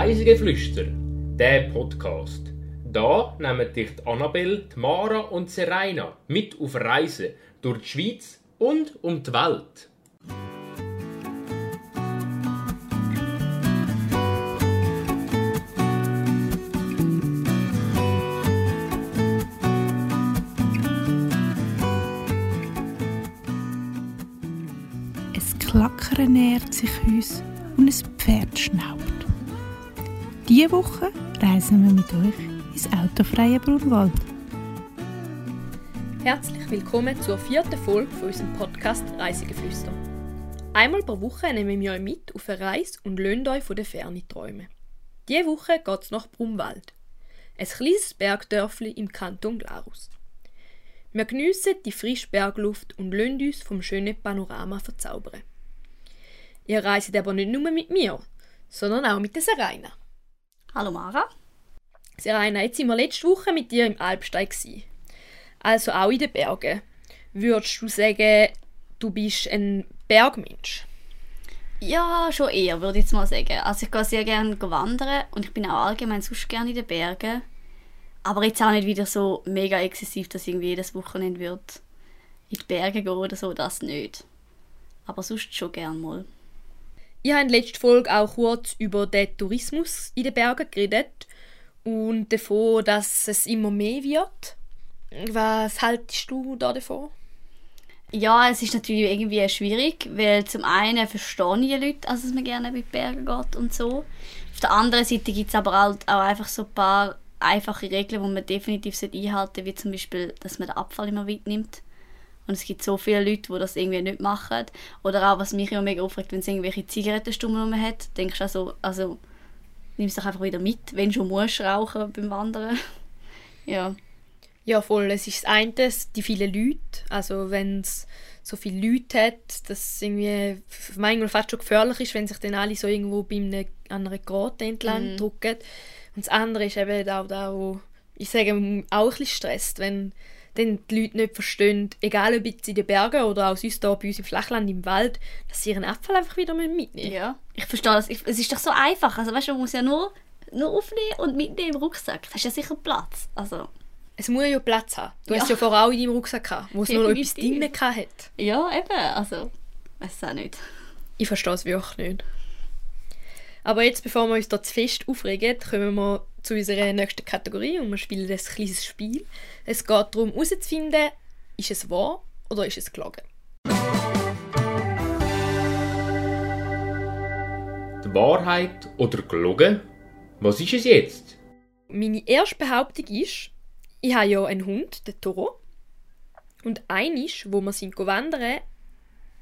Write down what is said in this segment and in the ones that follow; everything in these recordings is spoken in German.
Reisegeflüster, der Podcast. Da nehmen dich die Annabelle, Mara und Serena mit auf Reisen durch die Schweiz und um die Welt. Ein Klackern nähert sich uns und ein Pferd schnaubt. Diese Woche reisen wir mit euch ins autofreie Brunwald. Herzlich willkommen zur vierten Folge von unserem Podcast Reisegeflüster. Einmal pro Woche nehmen wir euch mit auf eine Reise und lösen euch von der Ferne träumen. Diese Woche geht es nach Brumwald, ein kleines Bergdörfli im Kanton Glarus. Wir geniessen die frische Bergluft und lassen uns vom schönen Panorama verzaubern. Ihr reist aber nicht nur mit mir, sondern auch mit der Serena. Hallo Mara. Serena, jetzt sind wir letzte Woche mit dir im Alpstein. Gewesen. Also auch in den Bergen. Würdest du sagen, du bist ein Bergmensch? Ja, schon eher, würde ich jetzt mal sagen. Also ich gehe sehr gerne wandern und ich bin auch allgemein sonst gerne in den Bergen. Aber jetzt auch nicht wieder so mega exzessiv, dass ich irgendwie jedes Wochenende in die Berge gehen oder so, das nicht. Aber sonst schon gerne mal. Ich habe in der letzten Folge auch kurz über den Tourismus in den Bergen geredet und davon, dass es immer mehr wird. Was haltest du da davon? Ja, es ist natürlich irgendwie schwierig, weil zum einen verstehe ich die Leute, dass man gerne mit Bergen geht und so. Auf der anderen Seite gibt es aber halt auch einfach so ein paar einfache Regeln, die man definitiv einhalten sollte, wie zum Beispiel, dass man den Abfall immer mitnimmt. Und es gibt so viele Leute, die das irgendwie nicht machen. Oder auch, was mich immer mega aufregt, wenn es irgendwelche Zigarettenstummel hat, denkst du also, also nimm es doch einfach wieder mit, wenn du schon musst rauchen beim Wandern. ja. Ja, voll. Es ist das eine, die vielen Leute. Also wenn es so viele Leute hat, dass es irgendwie manchmal fast schon gefährlich ist, wenn sich dann alle so irgendwo bei einer, an einer Grotte entlang Mhm. drücken. Und das andere ist eben auch da, wo ich sage, auch ein bisschen stresst, wenn dann die Leute nicht verstehen, egal ob jetzt in den Bergen oder auch sonst hier bei uns im Flachland, im Wald, dass sie ihren Abfall einfach wieder mitnehmen Ja. Ich verstehe das. Ich, es ist doch so einfach. Also weißt du, man muss ja nur, nur aufnehmen und mitnehmen im Rucksack. Das hast ja sicher Platz. Also, Es muss ja Platz haben. Du Ja. hast ja vorher auch in deinem Rucksack gehabt, wo es nur noch etwas drin hatte. ja, eben. Also, weiß es auch nicht. Ich verstehe es wirklich nicht. Aber jetzt, bevor wir uns da zu fest aufregen, kommen wir zu unserer nächsten Kategorie und wir spielen ein kleines Spiel. Es geht darum, herauszufinden, ist es wahr oder ist es gelogen. Die Wahrheit oder gelogen? Was ist es jetzt? Meine erste Behauptung ist, ich habe ja einen Hund, den Toro. Und einisch, wo wir sind wandern,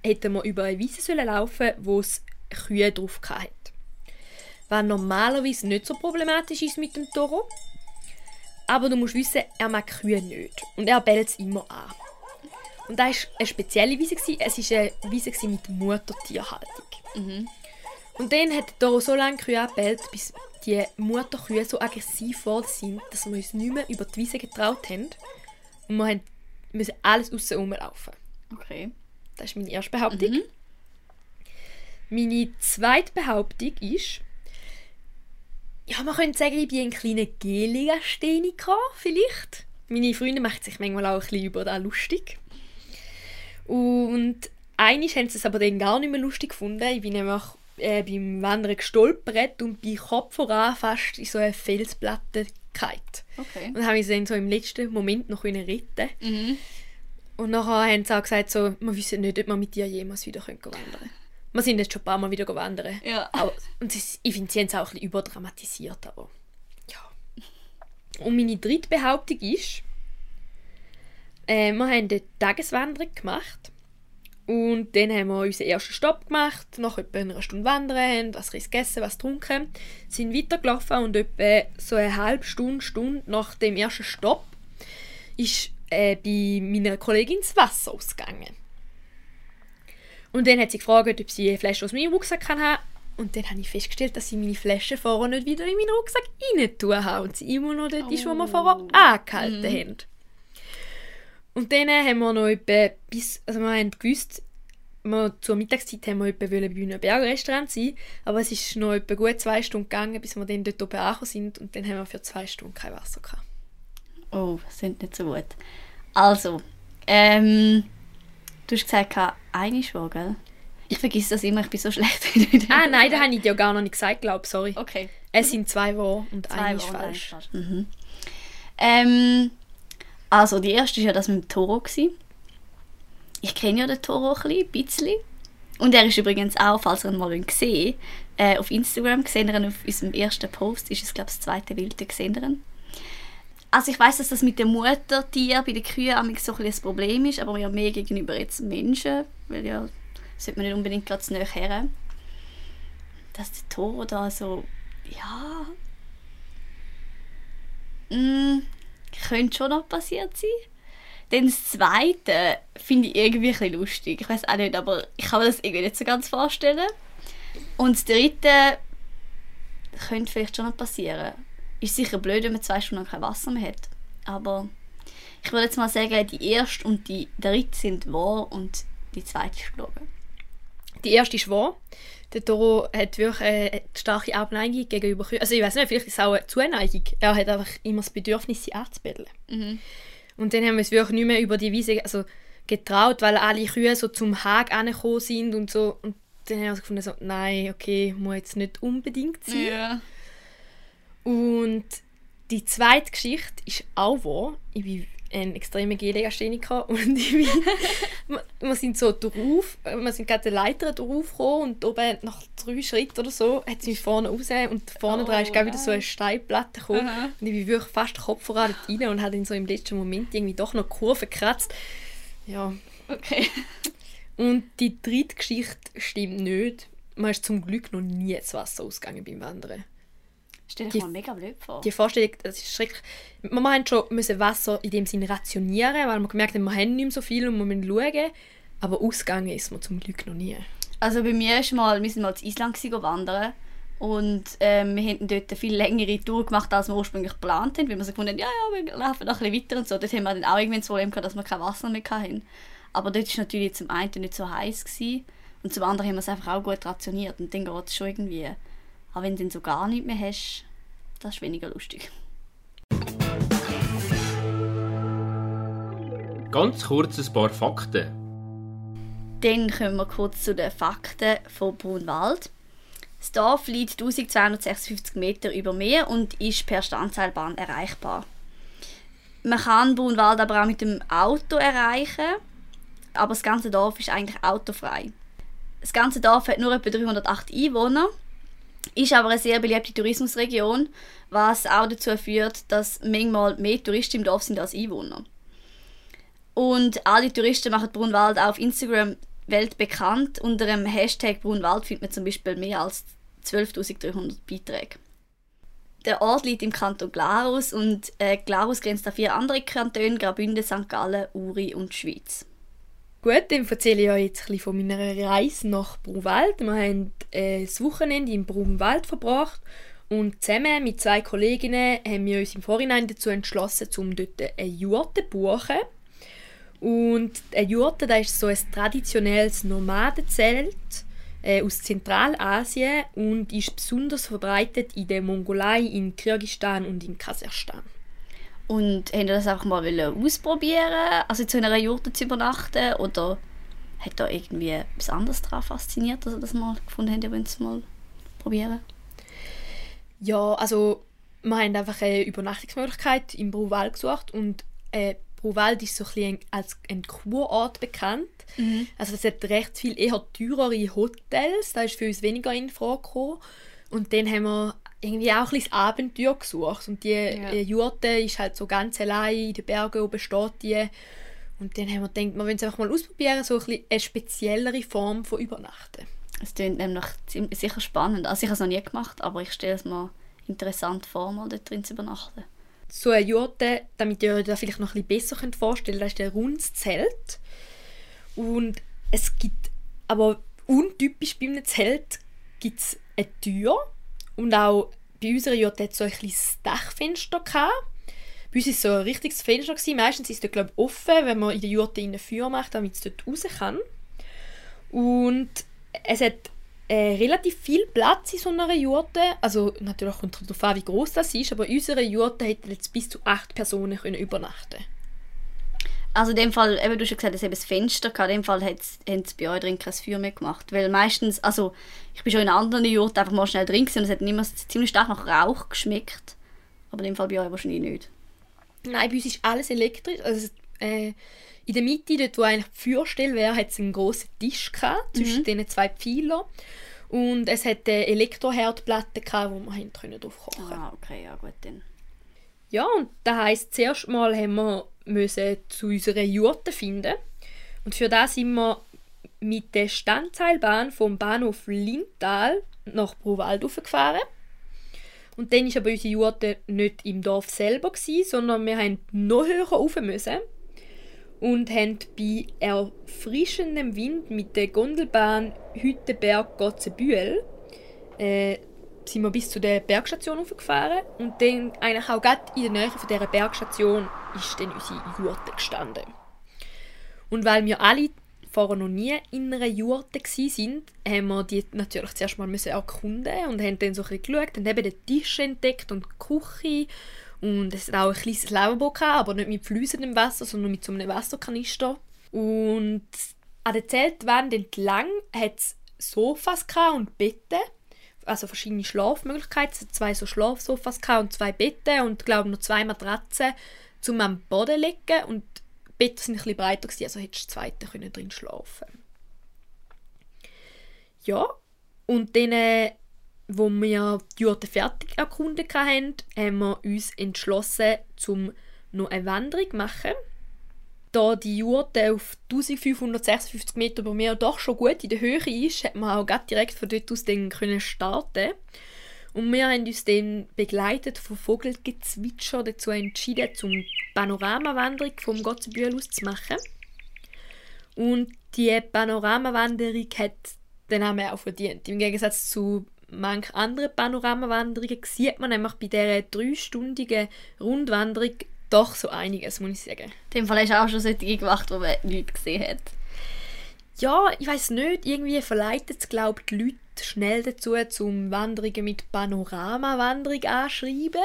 hätten wir über eine Wiese sollen laufen, wo es Kühe drauf hatte. Was normalerweise nicht so problematisch ist mit dem Toro. Aber du musst wissen, er mag Kühe nicht. Und er bellt es immer an. Und das war eine spezielle Wiese. Es war eine Wiese mit Muttertierhaltung. Und dann hat der Toro so lange Kühe angebellt, bis die Mutterkühe so aggressiv geworden sind, dass wir uns nicht mehr über die Wiese getraut haben. Und wir müssen alles aussen rumlaufen. Okay. Das ist meine erste Behauptung. Meine zweite Behauptung ist, ja, man könnte sagen, ich bin ein kleiner Geligastheniker, vielleicht. Meine Freunde machen sich manchmal auch ein bisschen über das lustig. Und eines haben sie es aber dann gar nicht mehr lustig gefunden. Ich bin nämlich äh, beim Wandern gestolpert und bei Kopf voran fast in so eine Felsplatte gefallen. Okay. Und habe mich dann so im letzten Moment noch retten Mhm. Und nachher haben sie auch gesagt, so, wir wissen nicht, ob wir mit dir jemals wieder wandern können. Wir sind jetzt schon ein paar Mal wieder wandern. Ja. Aber, und es, ich finde, sie haben es auch ein bisschen überdramatisiert, aber ja. Und meine dritte Behauptung ist, äh, wir haben eine Tageswanderung gemacht und dann haben wir unseren ersten Stopp gemacht, nach etwa einer Stunde wandern, haben was gegessen, was getrunken, sind weitergelaufen und etwa so eine halbe Stunde, Stunde nach dem ersten Stopp ist äh, bei meiner Kollegin das Wasser ausgegangen. Und dann hat sie gefragt, ob sie eine Flasche aus meinem Rucksack kann haben Und dann habe ich festgestellt, dass sie meine Flasche vorher nicht wieder in meinen Rucksack rein tun haben und sie immer noch dort ist, wo wir vorher angehalten haben. Und dann haben wir noch etwa bis, also wir haben gewusst, wir zur Mittagszeit haben wir etwa wollen bei einem Bergrestaurant sein, aber es ist noch etwa gut zwei Stunden gegangen, bis wir dann dort oben angekommen sind und dann haben wir für zwei Stunden kein Wasser gehabt. Oh, das sind nicht so gut. Also, ähm, du hast gesagt, eine schon, gell? Ich vergesse das immer, ich bin so schlecht. Ah, nein, das habe ich dir gar noch nicht gesagt, glaube ich, sorry. Okay. Es sind zwei wahr und Zwei eine ist falsch. falsch. Mhm. Ähm, also, die erste war ja das mit dem Toro. Gewesen. Ich kenne ja den Toro ein bisschen. Und er ist übrigens auch, falls ihr ihn mal gesehen äh, auf Instagram gesehen, auf unserem ersten Post, ist es, glaube ich, das zweite Wilde gesehen. Also ich weiß, dass das mit dem Muttertier bei den Kühen so ein, ein Problem ist, aber ja mehr gegenüber jetzt Menschen, weil ja, sollte man nicht unbedingt gerade zu her. Dass der Toro da so, ja, Mm, könnte schon noch passiert sein. Dann das Zweite finde ich irgendwie ein lustig. Ich weiß auch nicht, aber ich kann mir das irgendwie nicht so ganz vorstellen. Und das Dritte könnte vielleicht schon noch passieren. Ist sicher blöd, wenn man zwei Stunden kein Wasser mehr hat. Aber ich würde jetzt mal sagen, die erste und die dritte sind wahr und die zweite ist gelogen. Die erste ist wahr. Der Toro hat wirklich eine starke Abneigung gegenüber Kühen. Also ich weiß nicht, vielleicht ist es auch eine Zuneigung. Er hat einfach immer das Bedürfnis, sie anzubetteln. Und dann haben wir uns wirklich nicht mehr über die Wiese also, getraut, weil alle Kühe so zum Hag angekommen sind und so. Und dann haben wir uns gefunden, so, nein, okay, muss jetzt nicht unbedingt sein. Ja. Und die zweite Geschichte ist auch wahr. Ich bin ein extremer Gehlegastheniker und ich bin, wir- sind so drauf, wir sind gerade die Leiter drauf gekommen und oben nach drei Schritten oder so hat sie mich vorne raus und vorne Oh, dran ist gerade wieder so eine Steinplatte gekommen Aha. und ich bin wirklich fast Kopf voran rein und hat in so im letzten Moment irgendwie doch noch Kurve gekratzt. Ja, Okay. und die dritte Geschichte stimmt nicht. Man ist zum Glück noch nie ins Wasser ausgegangen beim Wandern. Stell Die- dir mal mega blöd vor. die Vorstellung, das ist schrecklich. Wir haben schon müssen Wasser in dem Sinne rationieren, weil wir gemerkt haben, wir haben nicht mehr so viel und wir müssen schauen. Aber ausgegangen ist man zum Glück noch nie. Also bei mir ist mal, wir sind mal in Island wandern und ähm, wir haben dort eine viel längere Tour gemacht, als wir ursprünglich geplant haben, weil wir so gefunden haben, ja, ja, wir laufen noch ein bisschen weiter und so. Dort haben wir dann auch irgendwie das Problem gehabt, dass wir kein Wasser mehr hatten. Aber dort war natürlich zum einen nicht so heiß gewesen, und zum anderen haben wir es einfach auch gut rationiert und dann geht es schon irgendwie. Aber wenn du dann so gar nichts mehr hast, das ist weniger lustig. Ganz kurz ein paar Fakten. Dann kommen wir kurz zu den Fakten von Brunwald. Das Dorf liegt 1256 Meter über Meer und ist per Standseilbahn erreichbar. Man kann Brunwald aber auch mit dem Auto erreichen, aber das ganze Dorf ist eigentlich autofrei. Das ganze Dorf hat nur etwa 308 Einwohner, ist aber eine sehr beliebte Tourismusregion, was auch dazu führt, dass manchmal mehr Touristen im Dorf sind als Einwohner. Und alle Touristen machen Brunwald auf Instagram weltbekannt. Unter dem Hashtag Brunwald findet man zum Beispiel mehr als 12.300 Beiträge. Der Ort liegt im Kanton Glarus und äh, Glarus grenzt an vier andere Kantone, Graubünden, St. Gallen, Uri und Schweiz. Gut, dann erzähle ich euch jetzt ein bisschen von meiner Reise nach Brunwald. Wir haben äh, das Wochenende in Brunwald verbracht und zusammen mit zwei Kolleginnen haben wir uns im Vorhinein dazu entschlossen, um dort eine Jurte zu buchen. Und eine Jurte, das ist so ein traditionelles Nomadenzelt äh, aus Zentralasien und ist besonders verbreitet in der Mongolei, in Kirgisistan und in Kasachstan. Und haben ihr das einfach mal wollen ausprobieren, also zu einer Jurte zu übernachten? Oder hat da irgendwie etwas anderes daran fasziniert, dass ihr das mal gefunden habt, ihr wollt es mal probieren? Ja, also wir haben einfach eine Übernachtungsmöglichkeit im Bruwald gesucht und äh, Bruwald ist so ein bisschen als ein Kurort bekannt. Also es hat recht viel eher teurere Hotels, da ist für uns weniger in Frage gekommen. Und dann haben wir irgendwie auch ein bisschen Abenteuer gesucht und die äh, Jurte ist halt so ganz allein in den Bergen oben steht die. Und dann haben wir gedacht, wir wollen es einfach mal ausprobieren, so ein bisschen eine speziellere Form von Übernachten. Es klingt nämlich sicher spannend. Also ich habe es noch nie gemacht, aber ich stelle es mir interessant vor, mal dort drin zu übernachten. so eine Jurte, damit ihr euch das vielleicht noch ein bisschen besser könnt vorstellen könnt, das ist ein rundes Zelt. Und es gibt, aber untypisch bei einem Zelt, gibt es eine Tür. Und auch bei unserer Jurte hat es so ein kleines Dachfenster gehabt. Bei uns war es so ein richtiges Fenster. Gewesen. Meistens ist es glaube ich, offen, wenn man in der Jurte ein Feuer macht, damit es dort raus kann. Und es hat äh, relativ viel Platz in so einer Jurte. Also natürlich kommt darauf an, wie groß das ist, aber unsere Jurte hätte jetzt bis zu acht Personen können übernachten Also in dem Fall, eben, du hast ja gesagt, es hat ein Fenster gehabt. In dem Fall haben sie bei euch drin kein Feuer mehr gemacht. Weil meistens, also ich bin schon in anderen Jurten einfach mal schnell drin gewesen und es hat immer ziemlich stark nach Rauch geschmeckt. Aber in dem Fall bei euch wahrscheinlich nicht. Nein, bei uns ist alles elektrisch. Also, äh, in der Mitte, dort wo eigentlich die Feuerstelle wäre, hat es einen grossen Tisch gehabt, zwischen diesen zwei Pfeilern. Und es hat eine Elektroherdplatte gehabt, wo wir drauf kochen. Ah, okay, ja gut dann. Ja, und das heisst, zuerst mal haben wir müssen zu unserer Jurte finden. Und für das sind wir mit der Standseilbahn vom Bahnhof Lintal nach Bruwald gefahren. Und dann war aber unsere Jurte nicht im Dorf selber, gewesen, sondern wir haben noch höher rauf müssen und haben bei erfrischendem Wind mit der Gondelbahn Hüttenberg Gotzenbühl äh, sind wir bis zu der Bergstation hochgefahren und dann eigentlich auch gerade in der Nähe von dieser Bergstation ist dann unsere Jurte gestanden. Und weil wir alle vorher noch nie in einer Jurte sind, haben wir die natürlich zuerst mal müssen erkunden und haben dann so ein bisschen geschaut und eben den Tisch entdeckt und die Küche und es hat auch ein kleines Lavabo aber nicht mit fließendem Wasser, sondern mit so einem Wasserkanister. Und an der Zeltwand entlang hat es Sofas und Betten. Also verschiedene Schlafmöglichkeiten. Es hat zwei so Schlafsofas und zwei Betten und glaube noch zwei Matratzen zum am Boden zu legen. Und die Betten sind ein bisschen breiter, gewesen, also hättest du zweite können drin schlafen Ja, und dann äh, wo wir die Jurte fertig erkundet haben, haben wir uns entschlossen, zum noch eine Wanderung machen. Da die Jurte auf 1556 Meter über mir doch schon gut in der Höhe ist, hat man auch direkt von dort aus können starten und wir haben uns dann begleitet von Vogelgezwitscher dazu entschieden, zum Panoramawanderung vom Gotzenbühl aus zu machen. Und die Panoramawanderung hat den Namen auch verdient. Im Gegensatz zu manche andere Panoramawanderungen sieht man nämlich bei dieser dreistündigen Rundwanderung doch so einiges, muss ich sagen. In dem Fall hast du auch schon solche gemacht, wo man nichts gesehen hat. Ja, ich weiß nicht, irgendwie verleitet es, glaube die Leute schnell dazu, zum Wanderungen mit Panoramawanderung anschreiben.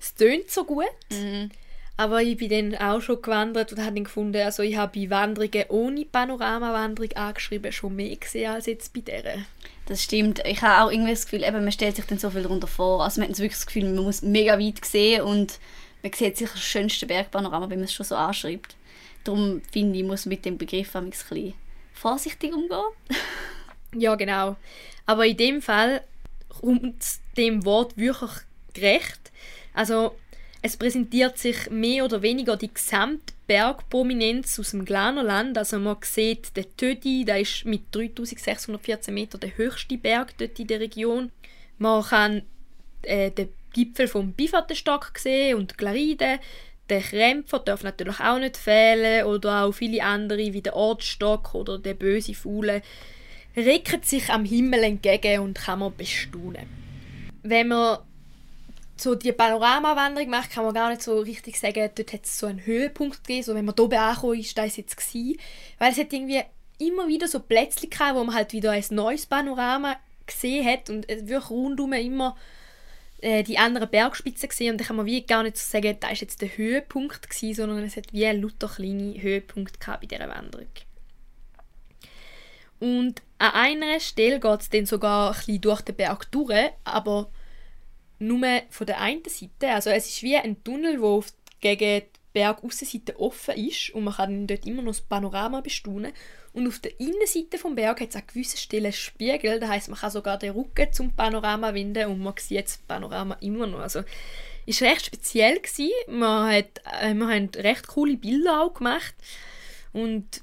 Es tönt so gut. Mhm. Aber ich bin dann auch schon gewandert und habe dann gefunden, also ich habe bei Wanderungen ohne Panoramawanderung angeschrieben schon mehr gesehen als jetzt bei dieser. Das stimmt. Ich habe auch irgendwie das Gefühl, eben, man stellt sich dann so viel darunter vor. Also man hat wirklich das Gefühl, man muss mega weit sehen und man sieht sicher das schönste Bergpanorama, wenn man es schon so anschreibt. Darum finde ich, muss man mit dem Begriff ein bisschen vorsichtig umgehen. ja, genau. Aber in dem Fall kommt dem Wort wirklich gerecht. Also es präsentiert sich mehr oder weniger die Gesamtbergprominenz aus dem Glanerland. Also man sieht den Tödi, der ist mit 3614 Metern der höchste Berg dort in der Region. Man kann äh, den Gipfel vom Bifatenstock sehen und Glaride. Der Krämpfer darf natürlich auch nicht fehlen oder auch viele andere wie der Ortstock oder der böse Fuhle recken sich am Himmel entgegen und kann man bestaunen. Wenn man so die Panoramawanderung macht, kann man gar nicht so richtig sagen, dort hat es so einen Höhepunkt gegeben, so wenn man oben angekommen ist, da ist jetzt gewesen. Weil es hat irgendwie immer wieder so Plätze gehabt, wo man halt wieder ein neues Panorama gesehen hat und es wirklich rundum immer äh, die anderen Bergspitzen gesehen und da kann man wie gar nicht so sagen, da ist jetzt der Höhepunkt gewesen, sondern es hat wie ein lauter kleine Höhepunkt bei dieser Wanderung. Und an einer Stelle geht es dann sogar ein bisschen durch den Berg durch, aber nur von der einen Seite. Also es ist wie ein Tunnel, wo gegen die Bergaussenseite offen ist und man kann dort immer noch das Panorama bestaunen. Und auf der Innenseite vom Berg hat es an gewissen Stellen Spiegel, das heißt man kann sogar den Rücken zum Panorama wenden und man sieht das Panorama immer noch. Also ist recht speziell gewesen. Man hat, äh, wir haben recht coole Bilder auch gemacht und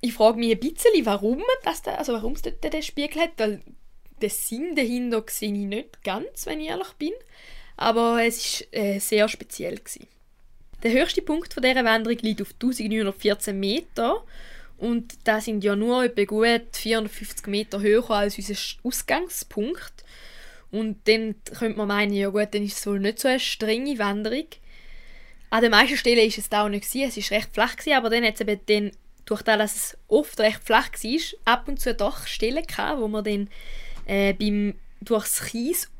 ich frage mich ein bisschen, warum, das da, also es dort den Spiegel hat, weil den Sinn dahinter sehe ich nicht ganz, wenn ich ehrlich bin. Aber es war äh, sehr speziell. Gewesen. Der höchste Punkt von dieser Wanderung liegt auf 1914 Meter. Und da sind ja nur etwa gut 450 Meter höher als unser Ausgangspunkt. Und dann könnte man meinen, ja gut, dann ist es wohl nicht so eine strenge Wanderung. An den meisten Stellen war es da auch nicht. Es war recht flach, gewesen, aber dann hat es eben den durch das, dass es oft recht flach war, ab und zu doch Stellen gehabt, wo man dann äh, beim durchs Kies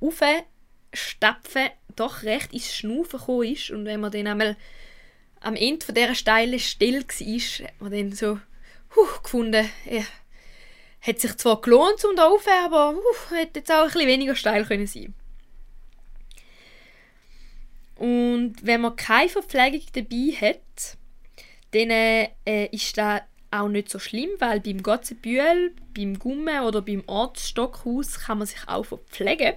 stapfen doch recht ins Schnaufen gekommen ist. Und wenn man dann einmal am Ende von dieser steilen Stelle war, hat man dann so huh, gefunden, ja, hat sich zwar gelohnt zum da rauf, aber uh, hätte jetzt auch ein bisschen weniger steil können sein Und wenn man keine Verpflegung dabei hat, dann äh, ist das auch nicht so schlimm, weil beim Gotzenbühl, beim Gumme oder beim Ortsstockhaus kann man sich auch verpflegen.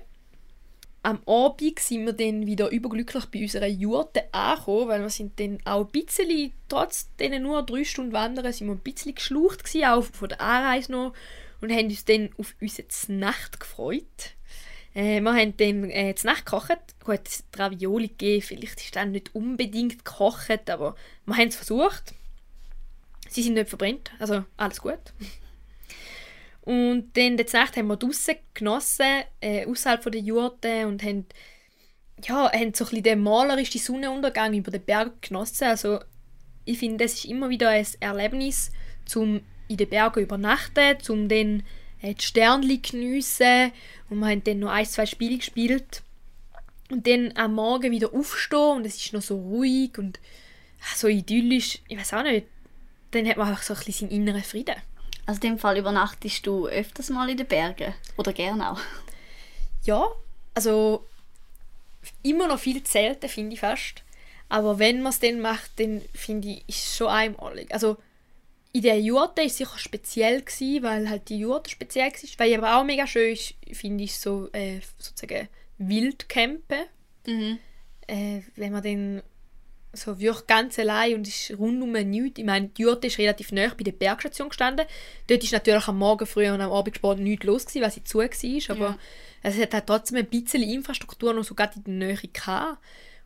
Am Abend sind wir dann wieder überglücklich bei unserer Jurte angekommen, weil wir sind dann auch ein bisschen, trotz diesen nur drei Stunden Wandern, sind wir ein bisschen geschlaucht gewesen, auch von der Anreise noch, und haben uns dann auf unsere Nacht gefreut. Äh, wir haben dann äh, Nacht gekocht. Gut, hat Ravioli gegeben, vielleicht ist das nicht unbedingt gekocht, aber wir haben es versucht. Sie sind nicht verbrannt, also alles gut. Und dann die Nacht haben wir draußen genossen, äh, außerhalb der Jurte und haben, ja, haben so ein den malerischen Sonnenuntergang über den Berg genossen. Also ich finde, das ist immer wieder ein Erlebnis, zum in den Bergen übernachten, zum dann äh, die Sternchen geniessen und wir haben dann noch ein, zwei Spiele gespielt und dann am Morgen wieder aufstehen und es ist noch so ruhig und so idyllisch, ich weiß auch nicht, dann hat man einfach so ein bisschen seinen inneren Frieden. Also in dem Fall übernachtest du öfters mal in den Bergen oder gerne auch? Ja, also immer noch viel selten, finde ich fast. Aber wenn man es dann macht, dann finde ich, ist es schon einmalig. Also in der Jurte war es sicher speziell, gewesen, weil halt die Jurte speziell war. Weil ich aber auch mega schön ist, finde ich, so äh, sozusagen Wildcampen. Mhm. Äh, wenn man dann so wirklich ganz allein und ist rundum nichts. Ich meine, die Jurte ist relativ nah bei der Bergstation gestanden. Dort ist natürlich am Morgen früh und am Abend spät nichts los gewesen, weil sie zu war. Aber ja. es hat halt trotzdem ein bisschen Infrastruktur noch so gerade in der Nähe gehabt.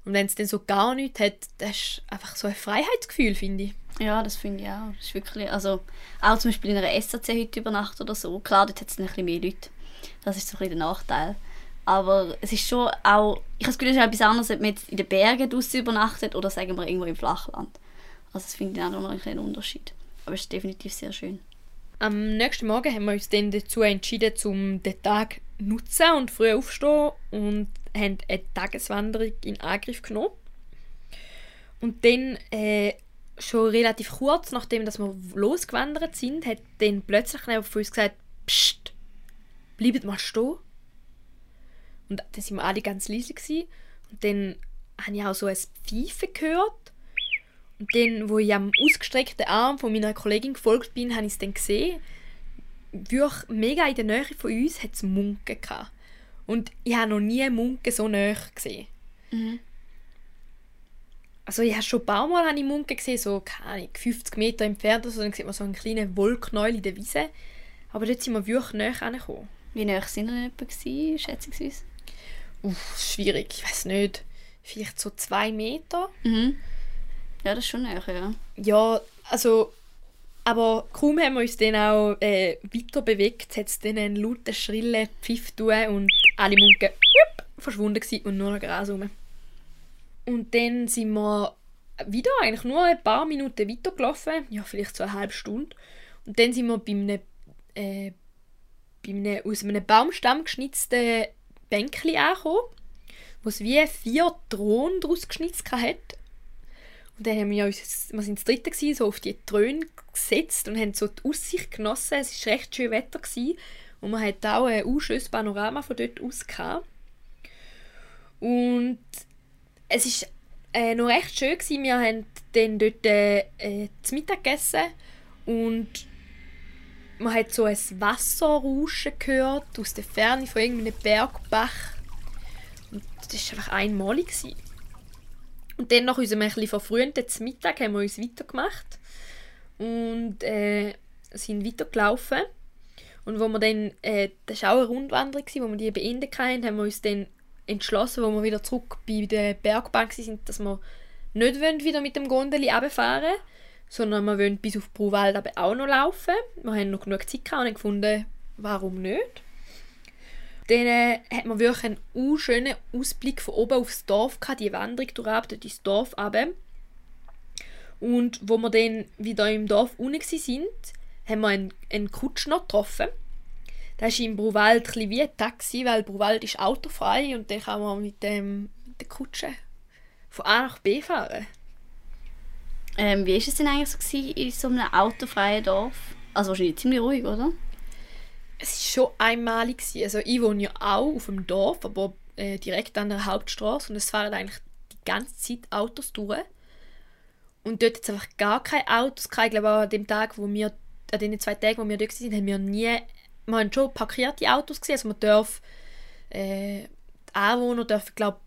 Und wenn es dann so gar nichts hat, das ist einfach so ein Freiheitsgefühl, finde ich. Ja, das finde ich auch. Das ist wirklich, also auch zum Beispiel in einer SAC heute über Nacht oder so. Klar, dort hat es ein bisschen mehr Leute. Das ist so ein bisschen der Nachteil. Aber es ist schon auch, ich habe das Gefühl, es ist etwas anderes, ob man jetzt in den Bergen draussen übernachtet oder sagen wir irgendwo im Flachland. Also das finde ich auch noch ein Unterschied. Aber es ist definitiv sehr schön. Am nächsten Morgen haben wir uns dann dazu entschieden, um den Tag zu nutzen und früh aufstehen und haben eine Tageswanderung in Angriff genommen. Und dann äh, schon relativ kurz nachdem dass wir losgewandert sind, hat dann plötzlich jemand von uns gesagt, Psst, bleibt mal stehen. Und dann waren wir alle ganz leise. Gewesen. Und dann habe ich auch so ein Pfeifen gehört. Und dann, wo ich am ausgestreckten Arm von meiner Kollegin gefolgt bin, habe ich es dann gesehen. Wirklich mega in der Nähe von uns hat es Munken gehabt. Und ich habe noch nie Munken so nah gesehen. Mhm. Also ich habe schon ein paar Mal habe ich Munken gesehen, so keine 50 Meter entfernt. Also dann sieht man so einen kleinen Wollknäuel in der Wiese. Aber dort sind wir wirklich näher angekommen. Wie näher sind wir denn etwa, schätzungsweise? Uff, schwierig, ich weiß nicht. Vielleicht so zwei Meter. Mhm. Ja, das ist schon näher, ja. Ja, also, aber kaum haben wir uns dann auch äh, weiter bewegt, hat es dann einen lauten, schrillen Pfiff tun und alle Munken wupp, verschwunden gewesen und nur noch Gras rum. Und dann sind wir wieder eigentlich nur ein paar Minuten weitergelaufen, ja, vielleicht so eine halbe Stunde. Und dann sind wir bei einem, äh, bei einem aus einem Baumstamm geschnitzten Bänkchen angekommen, wo es wie vier Thronen daraus geschnitzt hat. Und dann haben wir uns, wir sind das dritte gewesen, so auf die Throne gesetzt und haben so die Aussicht genossen. Es war recht schön Wetter gewesen. und man hat auch ein schönes Panorama von dort aus. Und es ist äh, noch recht schön gewesen. Wir haben dann dort äh, zu Mittag gegessen und man hat so ein Wasserrauschen gehört aus der Ferne von irgendeinem Bergbach. Und das war einfach einmalig. Gewesen. Und dann nach unserem ein verfrühten Mittag haben wir uns weitergemacht und äh, sind weitergelaufen. Und wo wir dann, äh, das war auch eine Rundwanderung, wo wir die beendet haben, haben wir uns dann entschlossen, wo wir wieder zurück bei der Bergbahn sind, dass wir nicht wieder mit dem Gondeli runterfahren wollen, sondern wir wollen bis auf Bruwald aber auch noch laufen. Wir haben noch genug Zeit gehabt und gefunden, warum nicht. Dann äh, hat man wirklich einen schönen Ausblick von oben aufs Dorf gehabt, die Wanderung durch ins Dorf runter. Und wo wir dann wieder im Dorf unten sind, haben wir einen, einen Kutschner getroffen. Das ist im Bruwald ein wie ein Taxi, weil Bruwald ist autofrei und dann kann man mit, dem, mit der Kutsche von A nach B fahren. Ähm, wie war es denn eigentlich so in so einem autofreien Dorf? Also wahrscheinlich ziemlich ruhig, oder? Es war schon einmalig. Also ich wohne ja auch auf dem Dorf, aber äh, direkt an der Hauptstraße und es fahren eigentlich die ganze Zeit Autos durch. Und dort es einfach gar keine Autos gehabt. Ich glaube an dem Tag, wo wir, an den zwei Tagen, wo wir dort waren, haben wir nie, wir haben schon parkierte Autos gesehen. Also man darf, äh, die Anwohner dürfen, glaube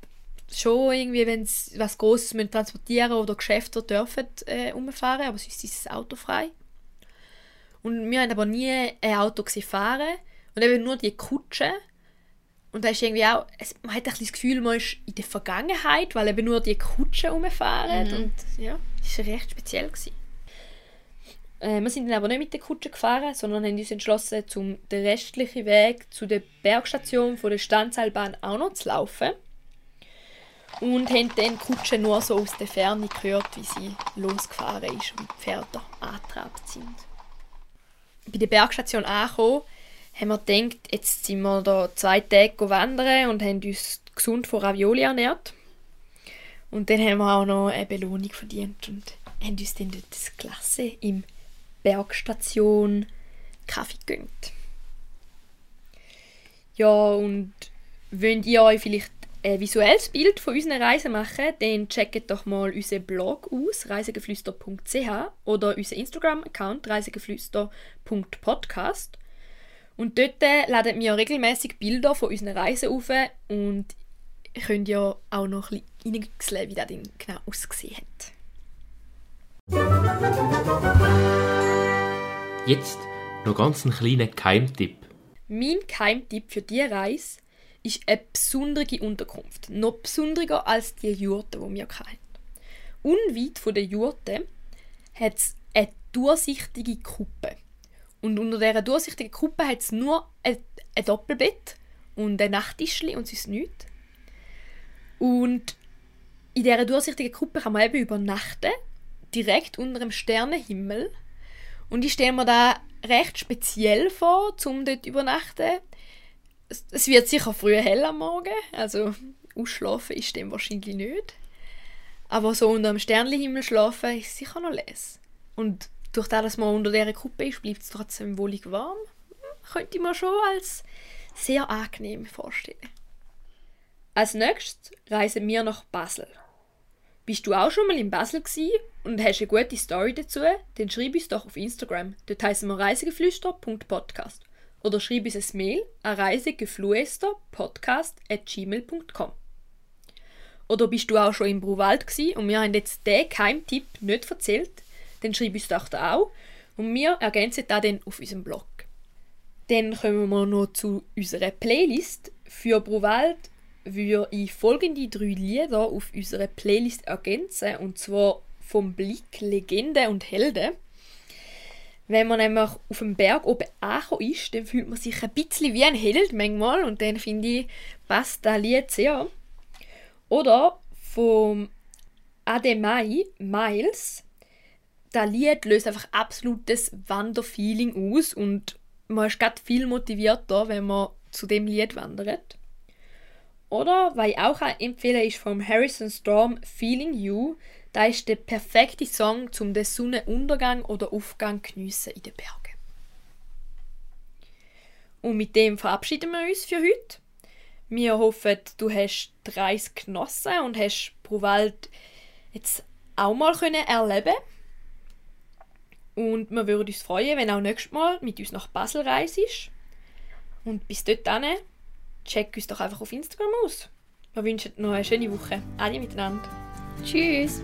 schon irgendwie, wenn sie was Grosses müssen transportieren oder Geschäfte dürfen äh, umfahren, aber sonst ist es autofrei. Und wir haben aber nie ein Auto gesehen fahren und eben nur die Kutsche. Und da ist irgendwie auch, es, man hat ein das Gefühl, man ist in der Vergangenheit, weil eben nur die Kutsche rumfahren. Mhm. Und ja, das war recht speziell. Gewesen. Äh, wir sind dann aber nicht mit der Kutsche gefahren, sondern haben uns entschlossen, zum den restlichen Weg zu der Bergstation von der Standseilbahn auch noch zu laufen. Und haben dann die Kutsche nur so aus der Ferne gehört, wie sie losgefahren ist und die Pferde angetrabt sind. Bei der Bergstation angekommen, haben wir gedacht, jetzt sind wir da zwei Tage wandern und haben uns gesund von Ravioli ernährt. Und dann haben wir auch noch eine Belohnung verdient und haben uns dann dort das Klasse im Bergstation Kaffee gegönnt. Ja, und wenn ihr euch vielleicht ein visuelles Bild von unseren Reisen machen, dann checkt doch mal unseren Blog aus, reisegeflüster.ch oder unseren Instagram-Account, reisegeflüster.podcast. Und dort laden wir regelmäßig Bilder von unseren Reisen auf und könnt ihr auch noch ein bisschen reingesehen, wie das dann genau ausgesehen hat. Jetzt noch ganz einen kleinen Geheimtipp. Mein Geheimtipp für diese Reise ist eine besondere Unterkunft. Noch besonderer als die Jurte, die wir hatten. Unweit von der Jurte hat es eine durchsichtige Kuppe. Und unter dieser durchsichtigen Kuppe hat es nur ein, ein Doppelbett und ein Nachttischli und sonst nichts. Und in dieser durchsichtigen Kuppe kann man eben übernachten, direkt unter dem Sternenhimmel. Und ich stelle mir da recht speziell vor, um dort übernachten. Es, wird sicher früh hell am Morgen, also ausschlafen ist dem wahrscheinlich nicht. Aber so unter dem Sternenhimmel schlafen ist sicher noch les. Und durch das, dass man unter dieser Kuppe ist, bleibt es trotzdem wohlig warm. Könnte mir schon als sehr angenehm vorstellen. Als nächstes reisen wir nach Basel. Bist du auch schon mal in Basel gsi und hast eine gute Story dazu? Dann schreib uns doch auf Instagram. Dort heißen wir reisegeflüster.podcast. Oder schreib uns ein Mail an reisegeflüsterpodcast.gmail.com. Oder bist du auch schon im Bruwald gsi und wir haben jetzt den Geheimtipp nicht erzählt? Dann schreib uns doch da auch und wir ergänzen das dann auf unserem Blog. Dann kommen wir noch zu unserer Playlist. Für Bruwald würde ich folgende drei Lieder auf unserer Playlist ergänzen, und zwar vom Blick Legende und Helden. Wenn man nämlich auf dem Berg oben angekommen ist, dann fühlt man sich ein bisschen wie ein Held manchmal und dann finde ich, passt das Lied sehr. Oder vom Ademai Miles. Das Lied löst einfach absolutes Wanderfeeling aus und man ist viel motivierter, wenn man zu dem Lied wandert. Oder, was ich auch empfehle, ist vom Harrison Storm Feeling You. Da ist der perfekte Song zum den Sonnenuntergang oder Aufgang geniessen in den Bergen. Und mit dem verabschieden wir uns für heute. Wir hoffen, du hast die Reise genossen und hast Bruwald jetzt auch mal können erleben Und wir würden uns freuen, wenn auch nächstes Mal mit uns nach Basel reist. Und bis dorthin check uns doch einfach auf Instagram aus. Wir wünschen noch eine schöne Woche. Alle miteinander. Tschüss!